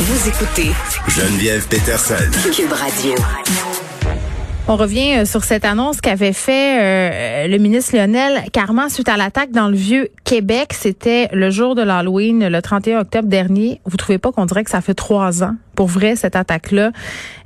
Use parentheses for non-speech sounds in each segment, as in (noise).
Vous écoutez Geneviève Peterson. Cube Radio. On revient euh, sur cette annonce qu'avait fait euh, le ministre Lionel Carman suite à l'attaque dans le vieux Québec. C'était le jour de l'Halloween, le 31 octobre dernier. Vous trouvez pas qu'on dirait que ça fait trois ans? Pour vrai cette attaque-là?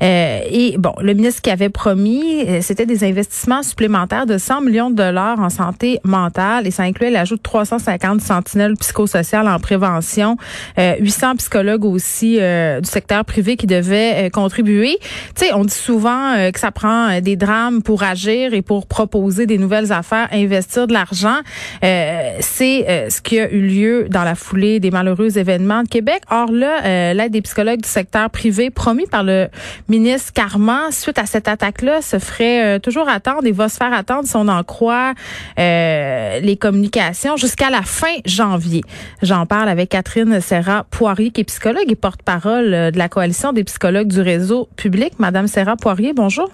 Euh, et bon, le ministre qui avait promis, c'était des investissements supplémentaires de 100 millions de dollars en santé mentale et ça incluait l'ajout de 350 sentinelles psychosociales en prévention, 800 psychologues aussi du secteur privé qui devaient contribuer. Tu sais, on dit souvent que ça prend euh, des drames pour agir et pour proposer des nouvelles affaires, investir de l'argent. Euh, c'est euh, ce qui a eu lieu dans la foulée des malheureux événements de Québec. Or là, l'aide des psychologues du secteur privé promis par le ministre Carman suite à cette attaque-là se ferait toujours attendre et va se faire attendre si on en croit les communications jusqu'à la fin janvier. J'en parle avec Catherine Serra-Poirier qui est psychologue et porte-parole de la coalition des psychologues du réseau public. Madame Serra-Poirier, bonjour.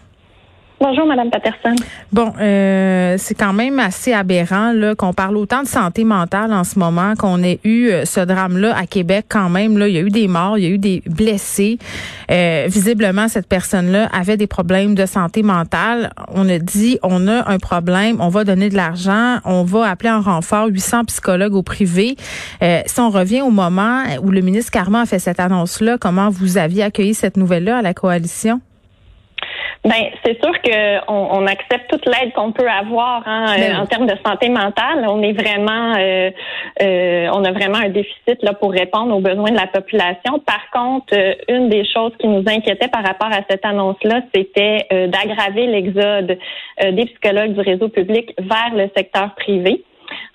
Bonjour, Madame Patterson. Bon, euh, c'est quand même assez aberrant là qu'on parle autant de santé mentale en ce moment, qu'on ait eu euh, ce drame-là à Québec quand même. Là, il y a eu des morts, il y a eu des blessés. Euh, visiblement, cette personne-là avait des problèmes de santé mentale. On a dit, on a un problème, on va donner de l'argent, on va appeler en renfort 800 psychologues au privé. Euh, si on revient au moment où le ministre Carman a fait cette annonce-là, comment vous aviez accueilli cette nouvelle-là à la coalition? Ben, c'est sûr qu'on on accepte toute l'aide qu'on peut avoir hein, ben euh, en termes de santé mentale. On est vraiment, euh, euh, on a vraiment un déficit là pour répondre aux besoins de la population. Par contre, une des choses qui nous inquiétait par rapport à cette annonce-là, c'était d'aggraver l'exode des psychologues du réseau public vers le secteur privé.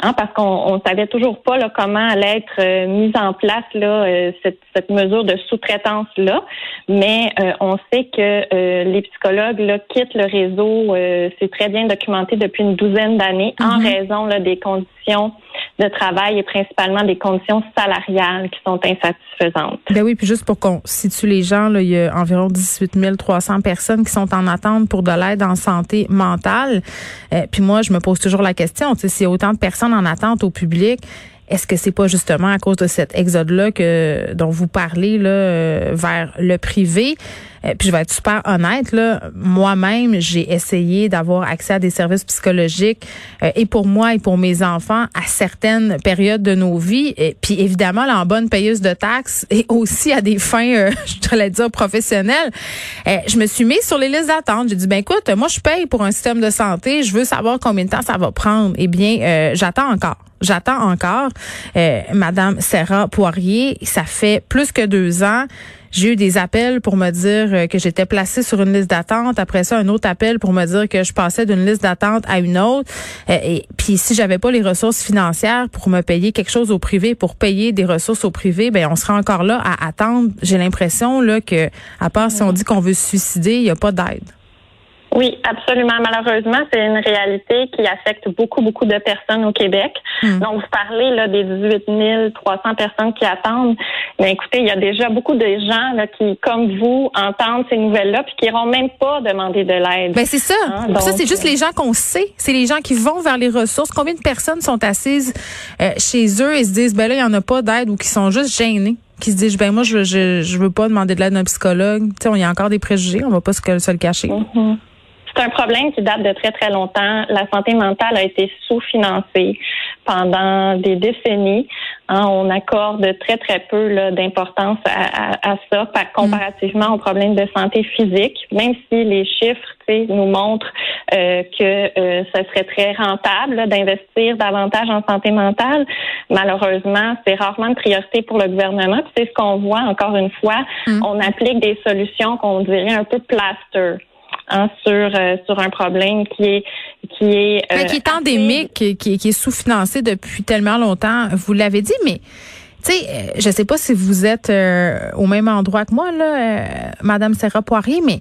Hein, parce qu'on ne savait toujours pas là, comment allait être euh, mise en place là, euh, cette, cette, mesure de sous-traitance là, mais euh, on sait que les psychologues là, quittent le réseau, c'est très bien documenté depuis une douzaine d'années en mm-hmm. raison là, des conditions de travail et principalement des conditions salariales qui sont insatisfaisantes. Ben oui, puis juste pour qu'on situe les gens, là, il y a environ 18 300 personnes qui sont en attente pour de l'aide en santé mentale. Euh, puis moi, je me pose toujours la question, s'il y a autant de personnes en attente au public, est-ce que c'est pas justement à cause de cet exode-là que dont vous parlez là euh, vers le privé? Euh, puis je vais être super honnête là, moi-même j'ai essayé d'avoir accès à des services psychologiques euh, et pour moi et pour mes enfants à certaines périodes de nos vies. Et puis évidemment là, en bonne payeuse de taxes (laughs) et aussi à des fins, (laughs) je dois dire professionnelles. je me suis mise sur les listes d'attente. J'ai dit ben écoute, moi je paye pour un système de santé, je veux savoir combien de temps ça va prendre. Eh bien, j'attends encore. J'attends encore. Euh, Madame Serra Poirier, ça fait plus que deux ans. J'ai eu des appels pour me dire euh, que j'étais placée sur une liste d'attente. Après ça, un autre appel pour me dire que je passais d'une liste d'attente à une autre. Euh, et puis si j'avais pas les ressources financières pour me payer quelque chose au privé, pour payer des ressources au privé, ben on sera encore là à attendre. J'ai l'impression là que à part si on dit qu'on veut se suicider, il y a pas d'aide. Oui, absolument. Malheureusement, c'est une réalité qui affecte beaucoup, beaucoup de personnes au Québec. Hmm. Donc, vous parlez là, des 18 300 personnes qui attendent. Mais écoutez, il y a déjà beaucoup de gens là, qui, comme vous, entendent ces nouvelles-là puis qui n'iront même pas demander de l'aide. Ben c'est ça. Hein, ça, c'est juste les gens qu'on sait. C'est les gens qui vont vers les ressources. Combien de personnes sont assises euh, chez eux et se disent, ben là, il n'y en a pas d'aide ou qui sont juste gênées? qui se disent ben moi je je, veux pas demander de l'aide d'un psychologue tu sais il y a encore des préjugés on va pas se, se le cacher mm-hmm. C'est un problème qui date de très, très longtemps. La santé mentale a été sous-financée pendant des décennies. Hein, on accorde très, très peu d'importance à, ça par, comparativement aux problèmes de santé physique, même si les chiffres nous montrent euh, que euh, ce serait très rentable d'investir davantage en santé mentale. Malheureusement, c'est rarement une priorité pour le gouvernement. C'est ce qu'on voit, encore une fois. Mm. On applique des solutions qu'on dirait un peu plaster. Hein, sur euh, sur un problème qui est qui est euh, qui est endémique, qui, qui est sous-financé depuis tellement longtemps. Vous l'avez dit, mais tu sais, euh, je sais pas si vous êtes au même endroit que moi là, Madame Sarah Poirier, mais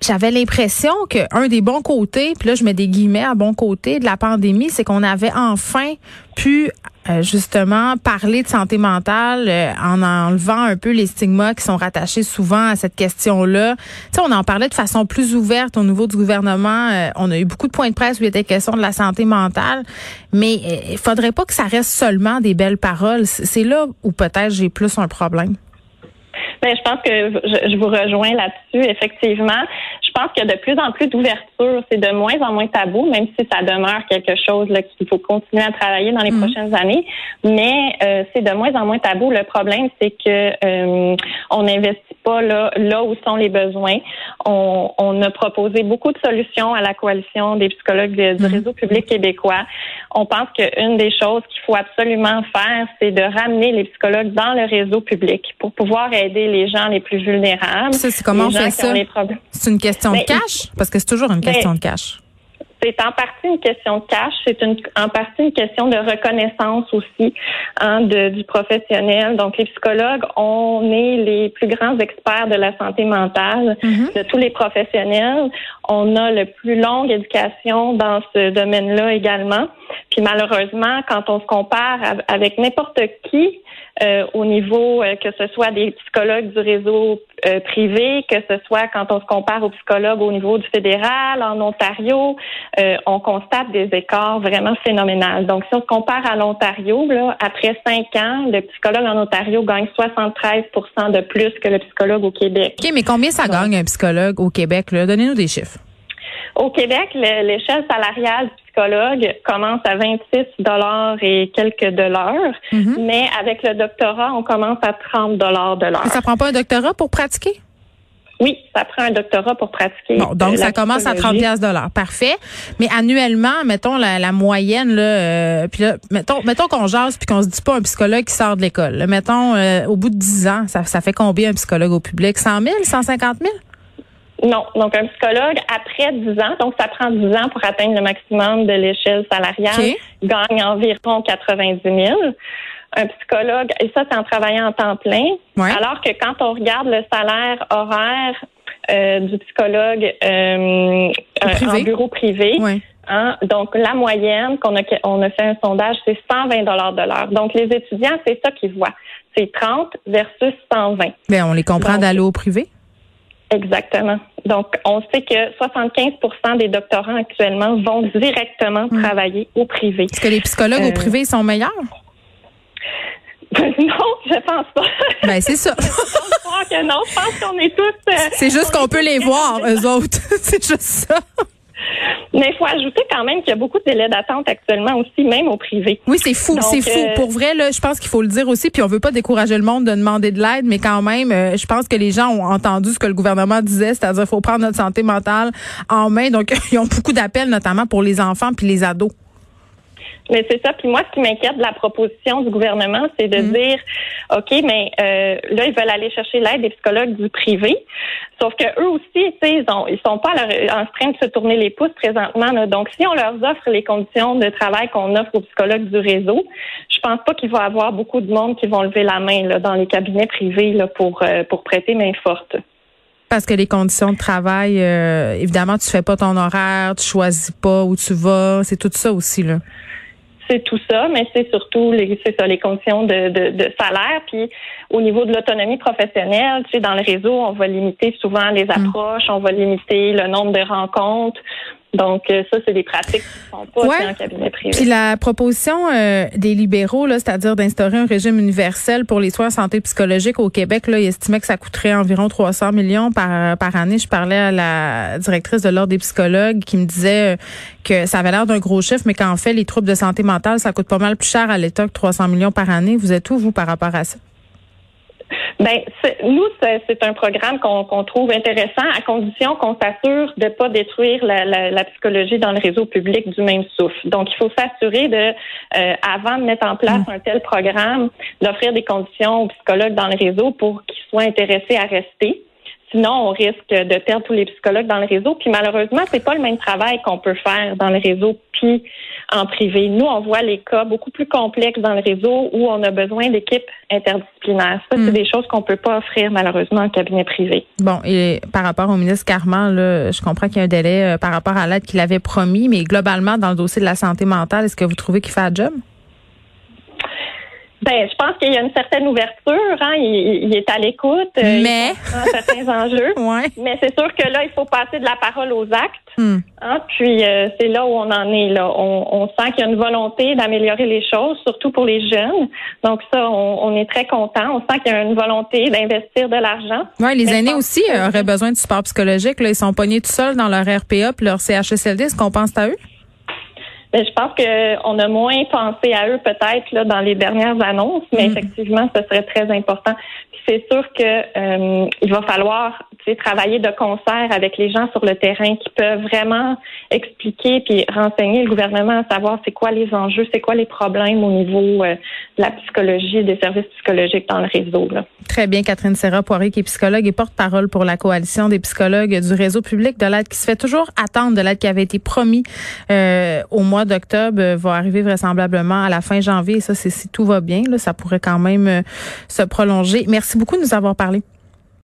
j'avais l'impression que un des bons côtés, puis là je mets des guillemets à bon côté de la pandémie, c'est qu'on avait enfin pu euh, justement parler de santé mentale euh, en enlevant un peu les stigmas qui sont rattachés souvent à cette question-là. Tu sais, on en parlait de façon plus ouverte au niveau du gouvernement. Euh, on a eu beaucoup de points de presse où il était question de la santé mentale, mais il faudrait pas que ça reste seulement des belles paroles. C'est là où peut-être j'ai plus un problème. Ben, je pense que je, vous rejoins là-dessus, effectivement. Je pense qu'il y a de plus en plus d'ouverture. C'est de moins en moins tabou, même si ça demeure quelque chose qu'il faut continuer à travailler dans les mhm. prochaines années. Mais euh, c'est de moins en moins tabou. Le problème, c'est que euh, on n'investit pas là, là où sont les besoins. On, on, a proposé beaucoup de solutions à la coalition des psychologues du mhm. réseau public québécois. On pense qu'une des choses qu'il faut absolument faire, c'est de ramener les psychologues dans le réseau public pour pouvoir aider les gens les plus vulnérables. Ça, c'est comment on fait ça? C'est une question de ben, cash? Parce que c'est toujours une ben, question de cash. C'est en partie une question de cash, c'est une, en partie une question de reconnaissance aussi hein, de, du professionnel. Donc, les psychologues, on est les plus grands experts de la santé mentale mm-hmm. de tous les professionnels. On a le plus longue éducation dans ce domaine-là également. Puis malheureusement, quand on se compare avec n'importe qui, euh, au niveau euh, que ce soit des psychologues du réseau euh, privé, que ce soit quand on se compare aux psychologues au niveau du fédéral, en Ontario, on constate des écarts vraiment phénoménales. Donc, si on se compare à l'Ontario, là, après cinq ans, le psychologue en Ontario gagne 73 de plus que le psychologue au Québec. OK, mais combien ça gagne un psychologue au Québec? Donnez-nous des chiffres. Au Québec, l'échelle salariale du psychologue commence à 26 dollars et quelques dollars, mhm. mais avec le doctorat, on commence à 30 dollars de l'heure. Ça prend pas un doctorat pour pratiquer? Oui, ça prend un doctorat pour pratiquer. Bon, donc ça commence à 30 dollars. Parfait. Mais annuellement, mettons la, moyenne là, euh, puis là, mettons, mettons qu'on jase puis qu'on se dit pas un psychologue qui sort de l'école. Mettons euh, au bout de 10 ans, ça, ça fait combien un psychologue au public? 100 000, 150 000 non. Donc, un psychologue, après 10 ans, donc ça prend 10 ans pour atteindre le maximum de l'échelle salariale, gagne environ 90 000. Un psychologue, et ça, c'est en travaillant en temps plein. Alors que quand on regarde le salaire horaire euh, du psychologue euh, euh en bureau privé, Hein? Donc, la moyenne qu'on a, on a fait un sondage, c'est 120 dollars de l'heure. Donc, les étudiants, c'est ça qu'ils voient. C'est 30 versus 120. Mais on les comprend d'aller au privé? Exactement. Donc, on sait que 75% des doctorants actuellement vont directement hmm. travailler au privé. Est-ce que les psychologues au euh, privé sont meilleurs? (laughs) Non, je pense pas. Ben, c'est ça. (laughs) je pense que non. Je pense qu'on est tous. Euh, c'est juste qu'on peut les voir, eux autres. (laughs) c'est juste ça. Mais il faut ajouter quand même qu'il y a beaucoup de délais d'attente actuellement aussi, même au privé. Oui, c'est fou, c'est fou. Euh, Pour vrai, là, je pense qu'il faut le dire aussi, puis on veut pas décourager le monde de demander de l'aide, mais quand même, euh, je pense que les gens ont entendu ce que le gouvernement disait, c'est-à-dire qu'il faut prendre notre santé mentale en main. Donc, (laughs) ils ont beaucoup d'appels, notamment pour les enfants puis les ados. Mais c'est ça. Puis moi, ce qui m'inquiète de la proposition du gouvernement, c'est de mm. dire, OK, mais euh, là, ils veulent aller chercher l'aide des psychologues du privé. Sauf que eux aussi, tu sais, ils, ont, ils sont pas en train de se tourner les pouces présentement. Donc, si on leur offre les conditions de travail qu'on offre aux psychologues du réseau, je pense pas qu'il va y avoir beaucoup de monde qui vont lever la main là, dans les cabinets privés là, pour, euh, pour prêter main forte parce que les conditions de travail, euh, évidemment, tu fais pas ton horaire, tu choisis pas où tu vas, c'est tout ça aussi là c'est tout ça, mais c'est surtout les, c'est ça, les conditions de, de, salaire. Puis au niveau de l'autonomie professionnelle, tu sais, dans le réseau, on va limiter souvent les mm. approches, on va limiter le nombre de rencontres. Donc, euh, ça, c'est des pratiques qui ne sont pas en cabinet privé. Puis la proposition euh, des libéraux, là, c'est-à-dire d'instaurer un régime universel pour les soins en santé psychologique au Québec, là, ils estimaient que ça coûterait environ 300 millions par, par année. Je parlais à la directrice de l'Ordre des psychologues qui me disait euh, que ça avait l'air d'un gros chiffre, mais qu'en fait, les troubles de santé mentale, ça coûte pas mal plus cher à l'État que 300 millions par année. Vous êtes où, vous, par rapport à ça? Ben, nous, c'est un programme qu'on trouve intéressant à condition qu'on s'assure de ne pas détruire la, psychologie dans le réseau public du même souffle. Donc, il faut s'assurer de, euh, avant de mettre en place mm. un tel programme, d'offrir des conditions aux psychologues dans le réseau pour qu'ils soient intéressés à rester. Sinon, on risque de perdre tous les psychologues dans le réseau. Puis malheureusement, c'est pas le même travail qu'on peut faire dans le réseau puis en privé. Nous, on voit les cas beaucoup plus complexes dans le réseau où on a besoin d'équipes interdisciplinaires. Ça, c'est hmm. des choses qu'on peut pas offrir malheureusement en cabinet privé. Bon, et par rapport au ministre Carman, là, je comprends qu'il y a un délai euh, par rapport à l'aide qu'il avait promis, mais globalement, dans le dossier de la santé mentale, est-ce que vous trouvez qu'il fait un job? Ben, je pense qu'il y a une certaine ouverture. Hein? Il, est à l'écoute. Euh, Mais certains enjeux. (laughs) ouais. Mais c'est sûr que là, il faut passer de la parole aux actes. Hmm. Hein? Puis euh, c'est là où on en est. Là, on, on sent qu'il y a une volonté d'améliorer les choses, surtout pour les jeunes. Donc ça, on, on est très content. On sent qu'il y a une volonté d'investir de l'argent. Ouais, les aînés aussi auraient besoin de support psychologique. Là, ils sont pognés tout seuls dans leur RPA, puis leur CHSLD. Est-ce qu'on pense à eux? Ben, je pense qu'on a moins pensé à eux peut-être là dans les dernières annonces, mais mm. effectivement, ce serait très important. C'est sûr que euh, il va falloir travailler de concert avec les gens sur le terrain qui peuvent vraiment expliquer puis renseigner le gouvernement à savoir c'est quoi les enjeux, c'est quoi les problèmes au niveau euh, de la psychologie, des services psychologiques dans le réseau. Là. Très bien, Catherine Serra Poirier, qui est psychologue et porte-parole pour la coalition des psychologues du réseau public de l'aide qui se fait toujours attendre, de l'aide qui avait été promis euh, au mois d'octobre, euh, va arriver vraisemblablement à la fin janvier. ça, c'est si tout va bien, là, ça pourrait quand même se prolonger. Merci beaucoup de nous avoir parlé.